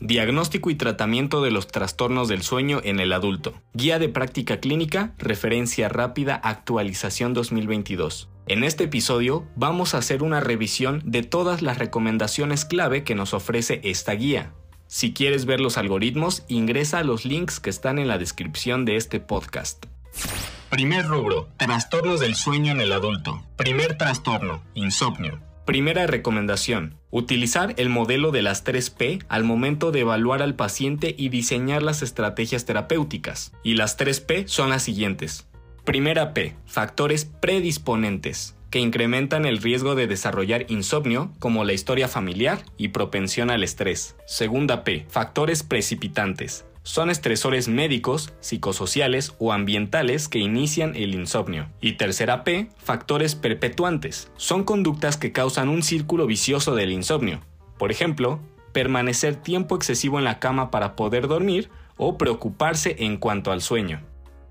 Diagnóstico y tratamiento de los trastornos del sueño en el adulto. Guía de práctica clínica, referencia rápida, actualización 2022. En este episodio vamos a hacer una revisión de todas las recomendaciones clave que nos ofrece esta guía. Si quieres ver los algoritmos, ingresa a los links que están en la descripción de este podcast. Primer rubro, trastornos del sueño en el adulto. Primer trastorno, insomnio. Primera recomendación. Utilizar el modelo de las 3P al momento de evaluar al paciente y diseñar las estrategias terapéuticas. Y las 3P son las siguientes. Primera P. Factores predisponentes que incrementan el riesgo de desarrollar insomnio, como la historia familiar y propensión al estrés. Segunda P. Factores precipitantes, son estresores médicos, psicosociales o ambientales que inician el insomnio. Y tercera P, factores perpetuantes. Son conductas que causan un círculo vicioso del insomnio. Por ejemplo, permanecer tiempo excesivo en la cama para poder dormir o preocuparse en cuanto al sueño.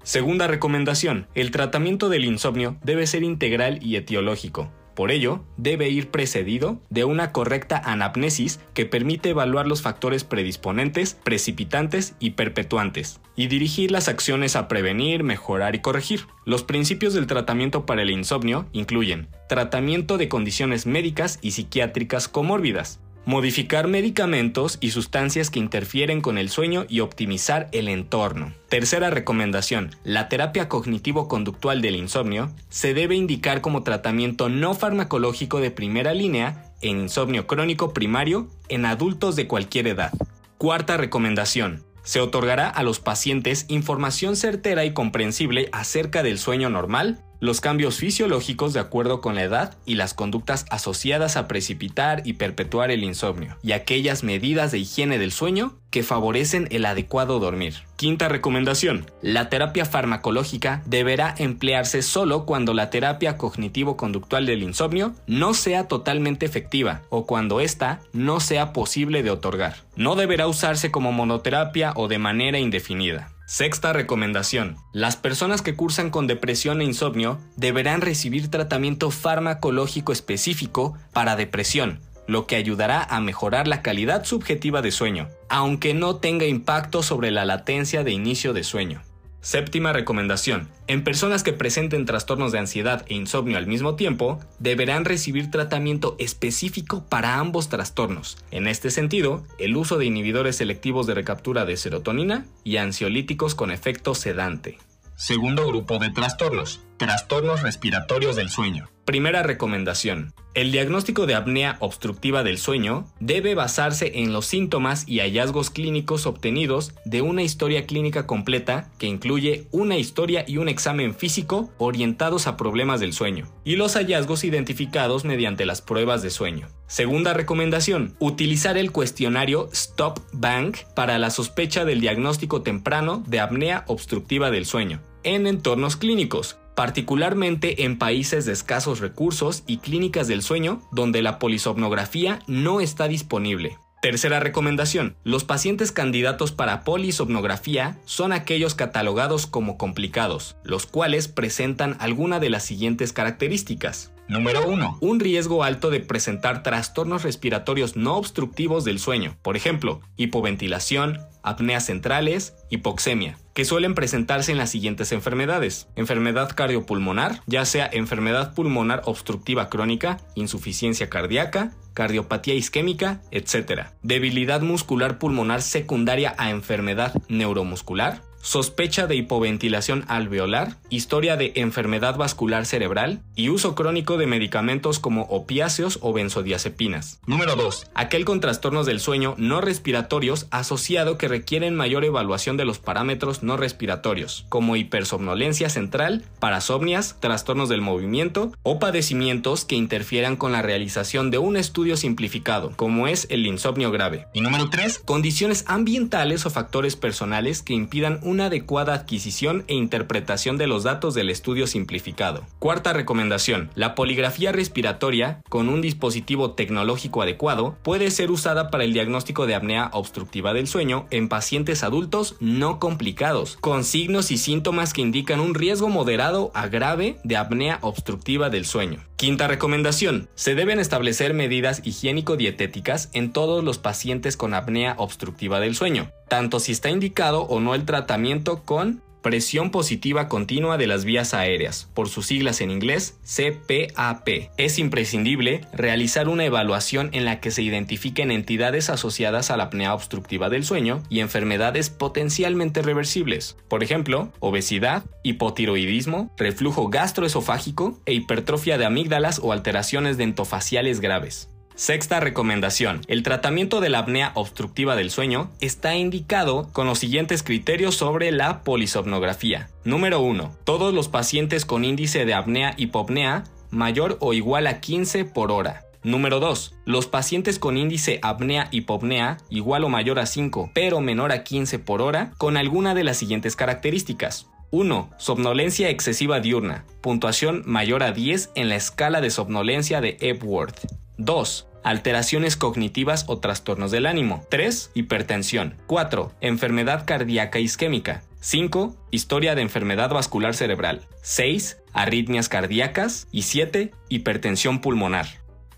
Segunda recomendación, el tratamiento del insomnio debe ser integral y etiológico. Por ello, debe ir precedido de una correcta anapnesis que permite evaluar los factores predisponentes, precipitantes y perpetuantes, y dirigir las acciones a prevenir, mejorar y corregir. Los principios del tratamiento para el insomnio incluyen tratamiento de condiciones médicas y psiquiátricas comórbidas, modificar medicamentos y sustancias que interfieren con el sueño y optimizar el entorno. Tercera recomendación, la terapia cognitivo-conductual del insomnio se debe indicar como tratamiento no farmacológico de primera línea en insomnio crónico primario en adultos de cualquier edad. Cuarta recomendación, se otorgará a los pacientes información certera y comprensible acerca del sueño normal, los cambios fisiológicos de acuerdo con la edad y las conductas asociadas a precipitar y perpetuar el insomnio, y aquellas medidas de higiene del sueño que favorecen el adecuado dormir. Quinta recomendación. La terapia farmacológica deberá emplearse solo cuando la terapia cognitivo-conductual del insomnio no sea totalmente efectiva o cuando ésta no sea posible de otorgar. No deberá usarse como monoterapia o de manera indefinida. Sexta recomendación. Las personas que cursan con depresión e insomnio deberán recibir tratamiento farmacológico específico para depresión, lo que ayudará a mejorar la calidad subjetiva de sueño, aunque no tenga impacto sobre la latencia de inicio de sueño. Séptima recomendación. En personas que presenten trastornos de ansiedad e insomnio al mismo tiempo, deberán recibir tratamiento específico para ambos trastornos. En este sentido, el uso de inhibidores selectivos de recaptura de serotonina y ansiolíticos con efecto sedante. Segundo grupo de trastornos. Trastornos respiratorios del sueño. Primera recomendación. El diagnóstico de apnea obstructiva del sueño debe basarse en los síntomas y hallazgos clínicos obtenidos de una historia clínica completa que incluye una historia y un examen físico orientados a problemas del sueño, y los hallazgos identificados mediante las pruebas de sueño. Segunda recomendación, utilizar el cuestionario Stop Bank para la sospecha del diagnóstico temprano de apnea obstructiva del sueño en entornos clínicos, particularmente en países de escasos recursos y clínicas del sueño donde la polisomnografía no está disponible. Tercera recomendación. Los pacientes candidatos para polisomnografía son aquellos catalogados como complicados, los cuales presentan alguna de las siguientes características. Número 1. Un riesgo alto de presentar trastornos respiratorios no obstructivos del sueño, por ejemplo, hipoventilación, apneas centrales, hipoxemia, que suelen presentarse en las siguientes enfermedades. Enfermedad cardiopulmonar, ya sea enfermedad pulmonar obstructiva crónica, insuficiencia cardíaca, cardiopatía isquémica, etc. Debilidad muscular pulmonar secundaria a enfermedad neuromuscular, sospecha de hipoventilación alveolar, historia de enfermedad vascular cerebral y uso crónico de medicamentos como opiáceos o benzodiazepinas. Número 2. Aquel con trastornos del sueño no respiratorios asociado que requieren mayor evaluación de los parámetros no respiratorios, como hipersomnolencia central, parasomnias, trastornos del movimiento o padecimientos que interfieran con la realización de un estudio simplificado, como es el insomnio grave. Y número 3. Condiciones ambientales o factores personales que impidan una adecuada adquisición e interpretación de los datos del estudio simplificado. Cuarta recomendación. La poligrafía respiratoria, con un dispositivo tecnológico adecuado, puede ser usada para el diagnóstico de apnea obstructiva del sueño en pacientes adultos no complicados, con signos y síntomas que indican un riesgo moderado a grave de apnea obstructiva del sueño. Quinta recomendación. Se deben establecer medidas higiénico-dietéticas en todos los pacientes con apnea obstructiva del sueño, tanto si está indicado o no el tratamiento con Presión positiva continua de las vías aéreas, por sus siglas en inglés CPAP. Es imprescindible realizar una evaluación en la que se identifiquen entidades asociadas a la apnea obstructiva del sueño y enfermedades potencialmente reversibles, por ejemplo, obesidad, hipotiroidismo, reflujo gastroesofágico e hipertrofia de amígdalas o alteraciones dentofaciales graves. Sexta recomendación. El tratamiento de la apnea obstructiva del sueño está indicado con los siguientes criterios sobre la polisomnografía. Número 1. Todos los pacientes con índice de apnea-hipopnea mayor o igual a 15 por hora. Número 2. Los pacientes con índice apnea-hipopnea igual o mayor a 5 pero menor a 15 por hora con alguna de las siguientes características. 1. Somnolencia excesiva diurna. Puntuación mayor a 10 en la escala de somnolencia de Epworth. 2 alteraciones cognitivas o trastornos del ánimo. 3. Hipertensión. 4. Enfermedad cardíaca isquémica. 5. Historia de enfermedad vascular cerebral. 6. Arritmias cardíacas. Y 7. Hipertensión pulmonar.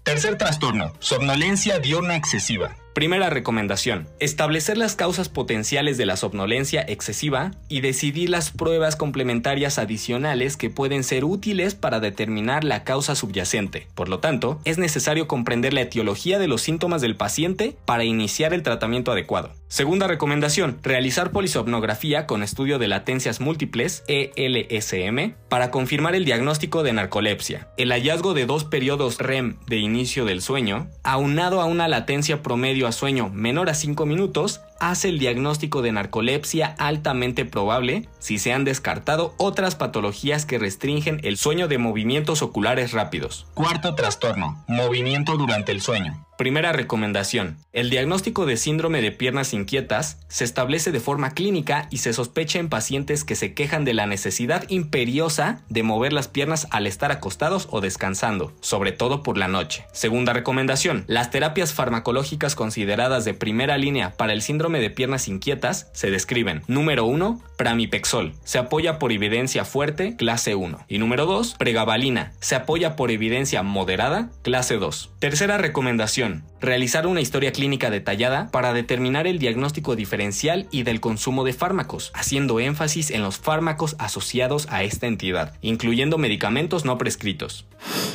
Tercer trastorno, somnolencia diurna excesiva. Primera recomendación, establecer las causas potenciales de la somnolencia excesiva y decidir las pruebas complementarias adicionales que pueden ser útiles para determinar la causa subyacente. Por lo tanto, es necesario comprender la etiología de los síntomas del paciente para iniciar el tratamiento adecuado. Segunda recomendación, realizar polisomnografía con estudio de latencias múltiples, ELSM, para confirmar el diagnóstico de narcolepsia. El hallazgo de dos periodos REM de inicio del sueño, aunado a una latencia promedio sueño menor a 5 minutos hace el diagnóstico de narcolepsia altamente probable si se han descartado otras patologías que restringen el sueño de movimientos oculares rápidos. Cuarto trastorno, movimiento durante el sueño. Primera recomendación. El diagnóstico de síndrome de piernas inquietas se establece de forma clínica y se sospecha en pacientes que se quejan de la necesidad imperiosa de mover las piernas al estar acostados o descansando, sobre todo por la noche. Segunda recomendación. Las terapias farmacológicas consideradas de primera línea para el síndrome de piernas inquietas se describen. Número 1, pramipexol. Se apoya por evidencia fuerte, clase 1. Y número 2, pregabalina. Se apoya por evidencia moderada, clase 2. Tercera recomendación. Realizar una historia clínica detallada para determinar el diagnóstico diferencial y del consumo de fármacos, haciendo énfasis en los fármacos asociados a esta entidad, incluyendo medicamentos no prescritos.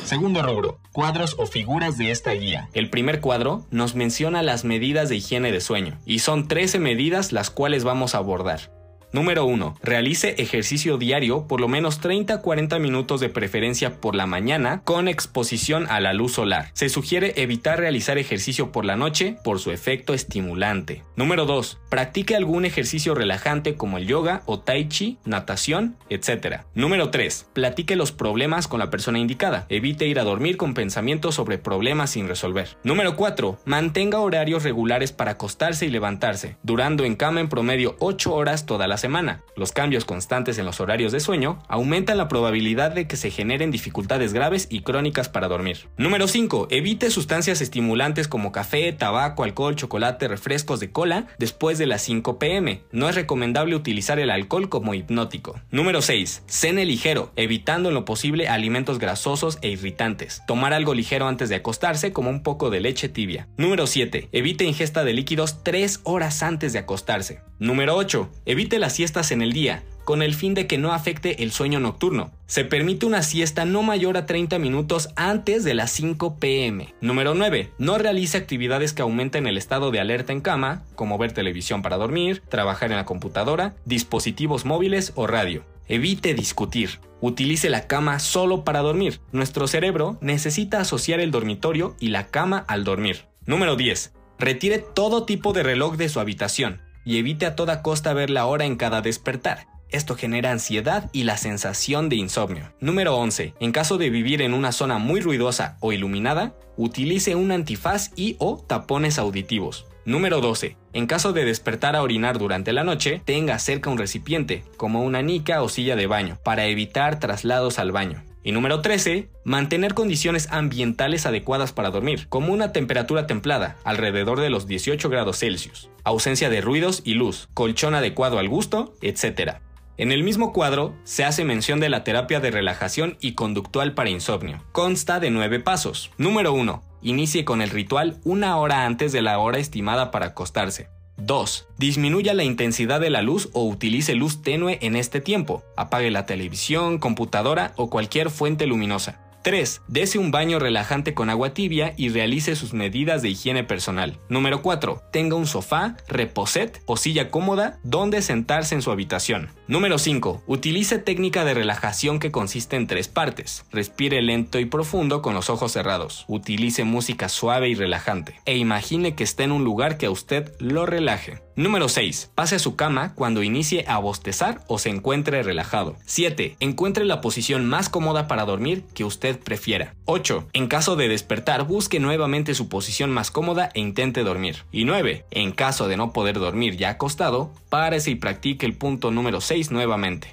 Segundo rubro, cuadros o figuras de esta guía. El primer cuadro nos menciona las medidas de higiene de sueño, y son 13 medidas las cuales vamos a abordar. Número 1. Realice ejercicio diario por lo menos 30-40 minutos de preferencia por la mañana con exposición a la luz solar. Se sugiere evitar realizar ejercicio por la noche por su efecto estimulante. Número 2. Practique algún ejercicio relajante como el yoga o tai chi, natación, etc. Número 3. Platique los problemas con la persona indicada. Evite ir a dormir con pensamientos sobre problemas sin resolver. Número 4. Mantenga horarios regulares para acostarse y levantarse, durando en cama en promedio 8 horas toda la semana. Los cambios constantes en los horarios de sueño aumentan la probabilidad de que se generen dificultades graves y crónicas para dormir. Número 5. Evite sustancias estimulantes como café, tabaco, alcohol, chocolate, refrescos de cola después de las 5 pm. No es recomendable utilizar el alcohol como hipnótico. Número 6. Cene ligero, evitando en lo posible alimentos grasosos e irritantes. Tomar algo ligero antes de acostarse como un poco de leche tibia. Número 7. Evite ingesta de líquidos 3 horas antes de acostarse. Número 8. Evite las siestas en el día, con el fin de que no afecte el sueño nocturno. Se permite una siesta no mayor a 30 minutos antes de las 5 pm. Número 9. No realice actividades que aumenten el estado de alerta en cama, como ver televisión para dormir, trabajar en la computadora, dispositivos móviles o radio. Evite discutir. Utilice la cama solo para dormir. Nuestro cerebro necesita asociar el dormitorio y la cama al dormir. Número 10. Retire todo tipo de reloj de su habitación y evite a toda costa ver la hora en cada despertar. Esto genera ansiedad y la sensación de insomnio. Número 11. En caso de vivir en una zona muy ruidosa o iluminada, utilice un antifaz y o tapones auditivos. Número 12. En caso de despertar a orinar durante la noche, tenga cerca un recipiente, como una nica o silla de baño, para evitar traslados al baño. Y número 13, mantener condiciones ambientales adecuadas para dormir, como una temperatura templada, alrededor de los 18 grados Celsius, ausencia de ruidos y luz, colchón adecuado al gusto, etc. En el mismo cuadro se hace mención de la terapia de relajación y conductual para insomnio. Consta de nueve pasos. Número 1. Inicie con el ritual una hora antes de la hora estimada para acostarse. 2. Disminuya la intensidad de la luz o utilice luz tenue en este tiempo. Apague la televisión, computadora o cualquier fuente luminosa. 3. Dese un baño relajante con agua tibia y realice sus medidas de higiene personal. Número 4. Tenga un sofá, reposet o silla cómoda donde sentarse en su habitación. Número 5. Utilice técnica de relajación que consiste en tres partes. Respire lento y profundo con los ojos cerrados. Utilice música suave y relajante. E imagine que está en un lugar que a usted lo relaje. Número 6. Pase a su cama cuando inicie a bostezar o se encuentre relajado. 7. Encuentre la posición más cómoda para dormir que usted prefiera. 8. En caso de despertar, busque nuevamente su posición más cómoda e intente dormir. Y 9. En caso de no poder dormir ya acostado, párese y practique el punto número 6 nuevamente.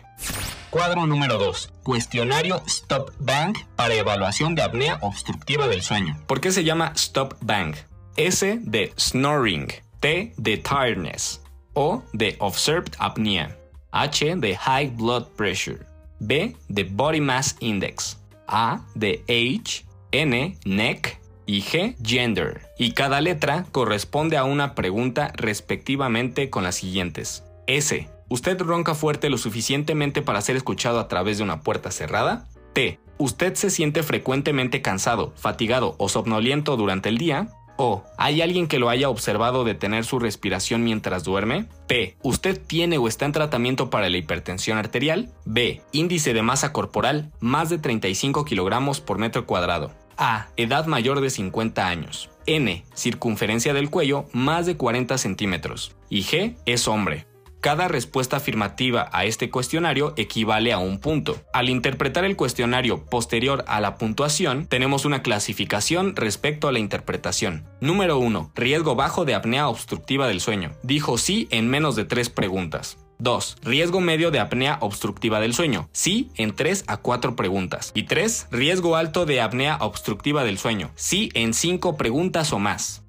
Cuadro número 2. Cuestionario Stop Bang para evaluación de apnea obstructiva del sueño. ¿Por qué se llama Stop Bang? S de snoring. T de tiredness, O de observed apnea, H de high blood pressure, B de body mass index, A de age, N neck y G gender. Y cada letra corresponde a una pregunta respectivamente con las siguientes. S. ¿Usted ronca fuerte lo suficientemente para ser escuchado a través de una puerta cerrada? T. ¿Usted se siente frecuentemente cansado, fatigado o somnoliento durante el día? O. ¿Hay alguien que lo haya observado detener su respiración mientras duerme? P. ¿Usted tiene o está en tratamiento para la hipertensión arterial? B. Índice de masa corporal más de 35 kilogramos por metro cuadrado. A. Edad mayor de 50 años. N. Circunferencia del cuello más de 40 centímetros. Y G. Es hombre. Cada respuesta afirmativa a este cuestionario equivale a un punto. Al interpretar el cuestionario posterior a la puntuación, tenemos una clasificación respecto a la interpretación. Número 1. Riesgo bajo de apnea obstructiva del sueño. Dijo sí en menos de tres preguntas. 2. Riesgo medio de apnea obstructiva del sueño. Sí en 3 a 4 preguntas. Y 3. Riesgo alto de apnea obstructiva del sueño. Sí en 5 preguntas o más.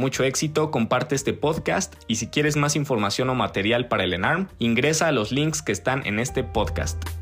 Mucho éxito, comparte este podcast y si quieres más información o material para el ENARM, ingresa a los links que están en este podcast.